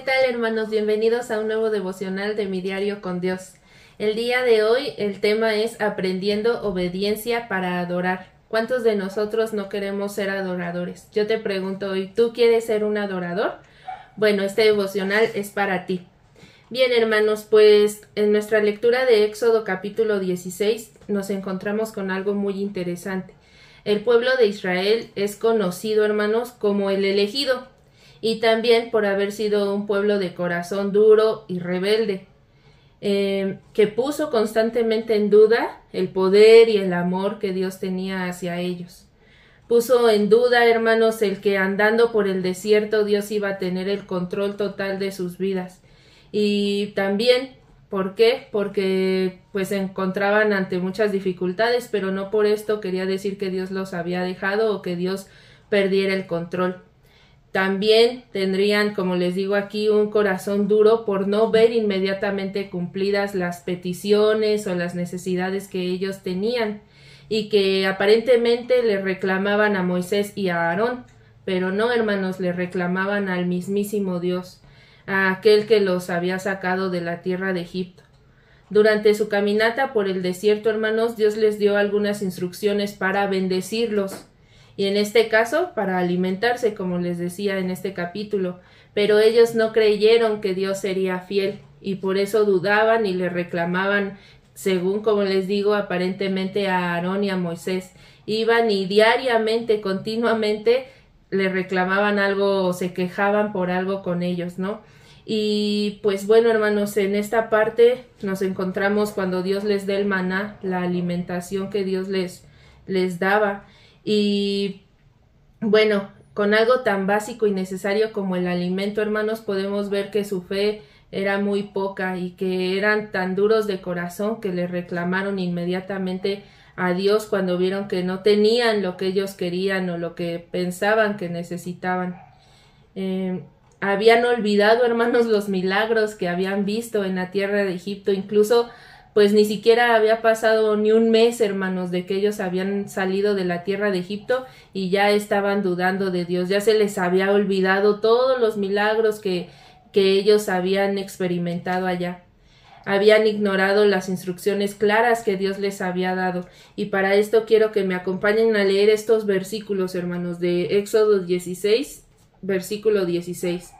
¿qué tal hermanos? Bienvenidos a un nuevo devocional de mi diario con Dios. El día de hoy el tema es aprendiendo obediencia para adorar. ¿Cuántos de nosotros no queremos ser adoradores? Yo te pregunto hoy, ¿tú quieres ser un adorador? Bueno, este devocional es para ti. Bien, hermanos, pues en nuestra lectura de Éxodo capítulo 16 nos encontramos con algo muy interesante. El pueblo de Israel es conocido, hermanos, como el elegido, y también por haber sido un pueblo de corazón duro y rebelde, eh, que puso constantemente en duda el poder y el amor que Dios tenía hacia ellos. Puso en duda, hermanos, el que andando por el desierto Dios iba a tener el control total de sus vidas y también, ¿por qué? Porque pues se encontraban ante muchas dificultades, pero no por esto quería decir que Dios los había dejado o que Dios perdiera el control. También tendrían, como les digo aquí, un corazón duro por no ver inmediatamente cumplidas las peticiones o las necesidades que ellos tenían y que aparentemente le reclamaban a Moisés y a Aarón, pero no, hermanos, le reclamaban al mismísimo Dios a aquel que los había sacado de la tierra de Egipto. Durante su caminata por el desierto, hermanos, Dios les dio algunas instrucciones para bendecirlos, y en este caso para alimentarse, como les decía en este capítulo, pero ellos no creyeron que Dios sería fiel, y por eso dudaban y le reclamaban, según como les digo, aparentemente a Aarón y a Moisés. Iban y diariamente, continuamente, le reclamaban algo o se quejaban por algo con ellos, ¿no? Y pues bueno, hermanos, en esta parte nos encontramos cuando Dios les da el maná, la alimentación que Dios les, les daba. Y bueno, con algo tan básico y necesario como el alimento, hermanos, podemos ver que su fe era muy poca y que eran tan duros de corazón que le reclamaron inmediatamente a Dios cuando vieron que no tenían lo que ellos querían o lo que pensaban que necesitaban. Eh, habían olvidado, hermanos, los milagros que habían visto en la tierra de Egipto, incluso pues ni siquiera había pasado ni un mes, hermanos, de que ellos habían salido de la tierra de Egipto y ya estaban dudando de Dios, ya se les había olvidado todos los milagros que, que ellos habían experimentado allá. Habían ignorado las instrucciones claras que Dios les había dado. Y para esto quiero que me acompañen a leer estos versículos, hermanos, de Éxodo 16 versículo 16.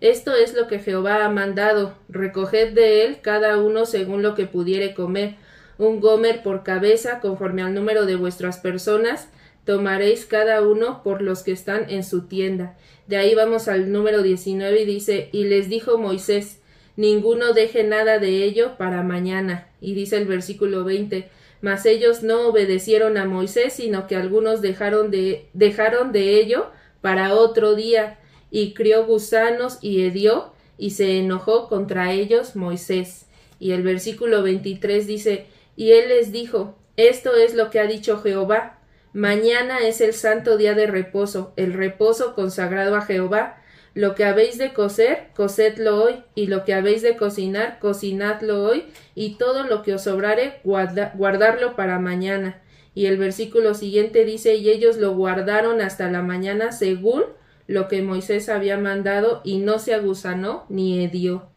Esto es lo que Jehová ha mandado, recoged de él cada uno según lo que pudiere comer, un gomer por cabeza conforme al número de vuestras personas, tomaréis cada uno por los que están en su tienda. De ahí vamos al número 19 y dice, y les dijo Moisés, ninguno deje nada de ello para mañana. Y dice el versículo 20, mas ellos no obedecieron a Moisés, sino que algunos dejaron de, dejaron de ello para otro día, y crió gusanos y hedió, y se enojó contra ellos Moisés. Y el versículo 23 dice, y él les dijo, esto es lo que ha dicho Jehová, mañana es el santo día de reposo, el reposo consagrado a Jehová, lo que habéis de coser, cosedlo hoy, y lo que habéis de cocinar, cocinadlo hoy, y todo lo que os sobrare, guardarlo para mañana y el versículo siguiente dice, y ellos lo guardaron hasta la mañana según lo que Moisés había mandado y no se agusanó ni hedió.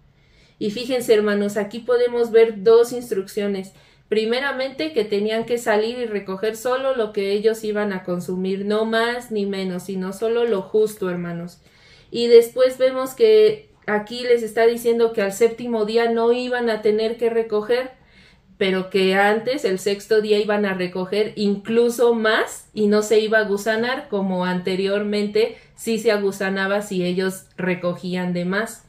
Y fíjense, hermanos, aquí podemos ver dos instrucciones. Primeramente, que tenían que salir y recoger solo lo que ellos iban a consumir, no más ni menos, sino solo lo justo, hermanos. Y después vemos que aquí les está diciendo que al séptimo día no iban a tener que recoger, pero que antes, el sexto día, iban a recoger incluso más y no se iba a gusanar como anteriormente sí se agusanaba si ellos recogían de más.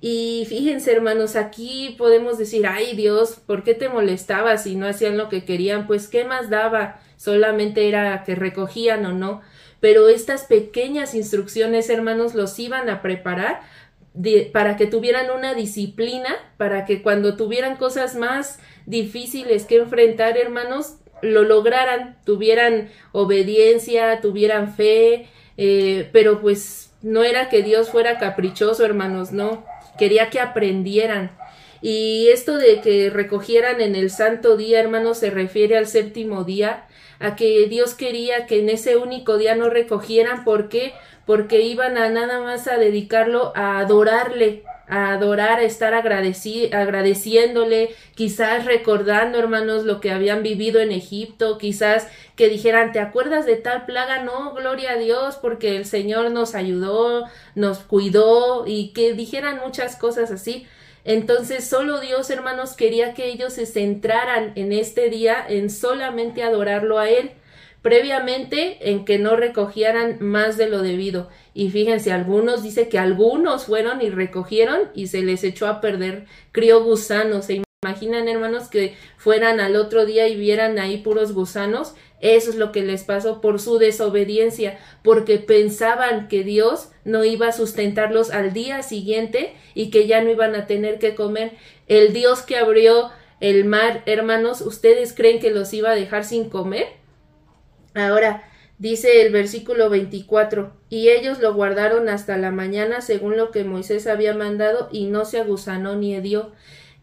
Y fíjense, hermanos, aquí podemos decir, ay Dios, ¿por qué te molestabas si no hacían lo que querían? Pues, ¿qué más daba? Solamente era que recogían o no. Pero estas pequeñas instrucciones, hermanos, los iban a preparar para que tuvieran una disciplina, para que cuando tuvieran cosas más difíciles que enfrentar, hermanos, lo lograran, tuvieran obediencia, tuvieran fe, eh, pero pues no era que Dios fuera caprichoso, hermanos, no, quería que aprendieran. Y esto de que recogieran en el santo día, hermanos, se refiere al séptimo día, a que Dios quería que en ese único día no recogieran. ¿Por qué? Porque iban a nada más a dedicarlo a adorarle, a adorar, a estar agradeci agradeciéndole, quizás recordando, hermanos, lo que habían vivido en Egipto, quizás que dijeran, ¿te acuerdas de tal plaga? No, gloria a Dios, porque el Señor nos ayudó, nos cuidó y que dijeran muchas cosas así. Entonces solo Dios, hermanos, quería que ellos se centraran en este día en solamente adorarlo a Él, previamente en que no recogieran más de lo debido. Y fíjense, algunos dice que algunos fueron y recogieron y se les echó a perder, crió gusanos. ¿Se imaginan, hermanos, que fueran al otro día y vieran ahí puros gusanos? Eso es lo que les pasó por su desobediencia, porque pensaban que Dios no iba a sustentarlos al día siguiente y que ya no iban a tener que comer. El Dios que abrió el mar, hermanos, ¿ustedes creen que los iba a dejar sin comer? Ahora, dice el versículo 24, y ellos lo guardaron hasta la mañana según lo que Moisés había mandado y no se agusanó ni hedió.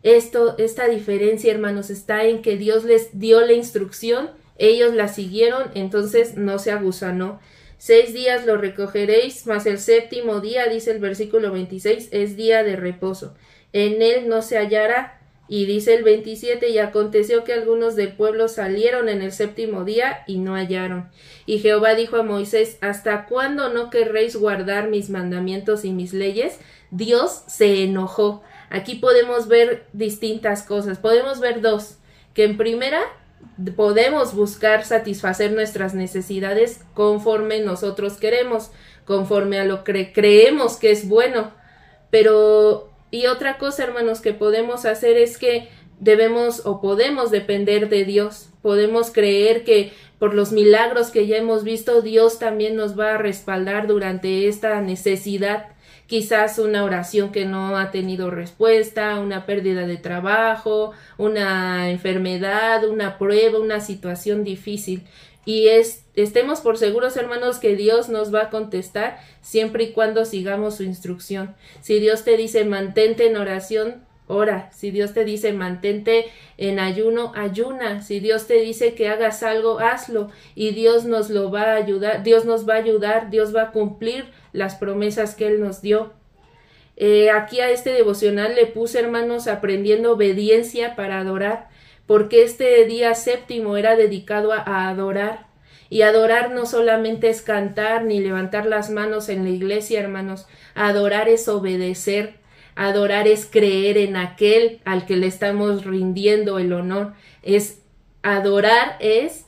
Esto, esta diferencia, hermanos, está en que Dios les dio la instrucción ellos la siguieron, entonces no se agusanó. Seis días lo recogeréis, mas el séptimo día, dice el versículo 26, es día de reposo. En él no se hallará. Y dice el 27, y aconteció que algunos del pueblo salieron en el séptimo día y no hallaron. Y Jehová dijo a Moisés, ¿hasta cuándo no querréis guardar mis mandamientos y mis leyes? Dios se enojó. Aquí podemos ver distintas cosas. Podemos ver dos. Que en primera podemos buscar satisfacer nuestras necesidades conforme nosotros queremos, conforme a lo que creemos que es bueno. Pero, y otra cosa, hermanos, que podemos hacer es que debemos o podemos depender de Dios. Podemos creer que por los milagros que ya hemos visto, Dios también nos va a respaldar durante esta necesidad quizás una oración que no ha tenido respuesta, una pérdida de trabajo, una enfermedad, una prueba, una situación difícil. Y es, estemos por seguros, hermanos, que Dios nos va a contestar siempre y cuando sigamos su instrucción. Si Dios te dice mantente en oración, ora. Si Dios te dice mantente en ayuno, ayuna. Si Dios te dice que hagas algo, hazlo. Y Dios nos lo va a ayudar, Dios nos va a ayudar, Dios va a cumplir las promesas que Él nos dio. Eh, aquí a este devocional le puse, hermanos, aprendiendo obediencia para adorar, porque este día séptimo era dedicado a, adorar. Y adorar no solamente es cantar ni levantar las manos en la iglesia, hermanos. Adorar es obedecer. Adorar es creer en aquel al que le estamos rindiendo el honor. Es adorar es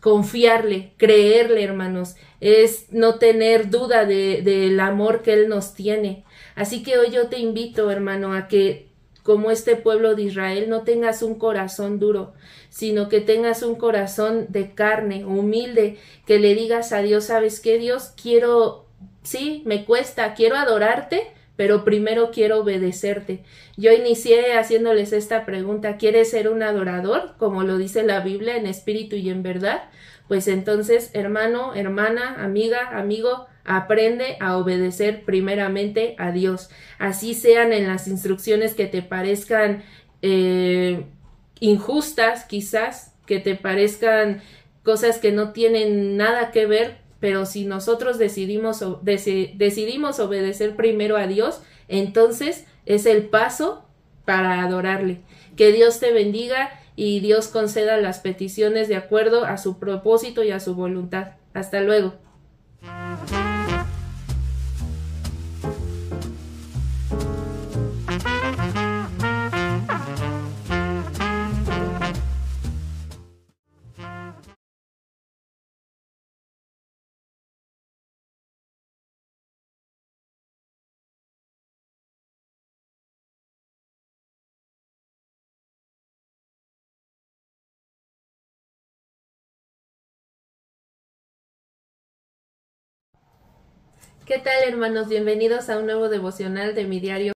confiarle, creerle, hermanos, es no tener duda del de, amor que Él nos tiene. Así que hoy yo te invito, hermano, a que como este pueblo de Israel no tengas un corazón duro, sino que tengas un corazón de carne, humilde, que le digas a Dios, ¿sabes qué, Dios? Quiero, sí, me cuesta, quiero adorarte, pero primero quiero obedecerte. Yo inicié haciéndoles esta pregunta, ¿quieres ser un adorador? Como lo dice la Biblia, en espíritu y en verdad. Pues entonces, hermano, hermana, amiga, amigo, aprende a obedecer primeramente a Dios. Así sean en las instrucciones que te parezcan eh, injustas, quizás, que te parezcan cosas que no tienen nada que ver pero si nosotros decidimos, decidimos obedecer primero a Dios, entonces es el paso para adorarle. Que Dios te bendiga y Dios conceda las peticiones de acuerdo a su propósito y a su voluntad. Hasta luego. ¿Qué tal hermanos? Bienvenidos a un nuevo devocional de mi diario